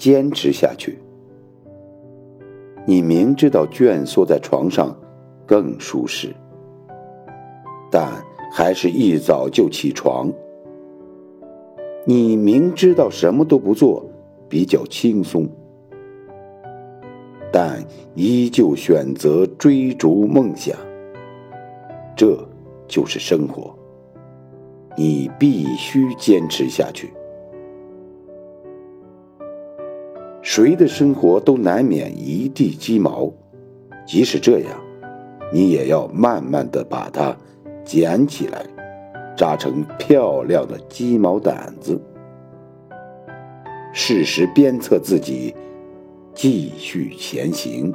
坚持下去。你明知道蜷缩在床上更舒适，但还是一早就起床。你明知道什么都不做比较轻松，但依旧选择追逐梦想。这就是生活，你必须坚持下去。谁的生活都难免一地鸡毛，即使这样，你也要慢慢的把它捡起来，扎成漂亮的鸡毛掸子。适时鞭策自己，继续前行。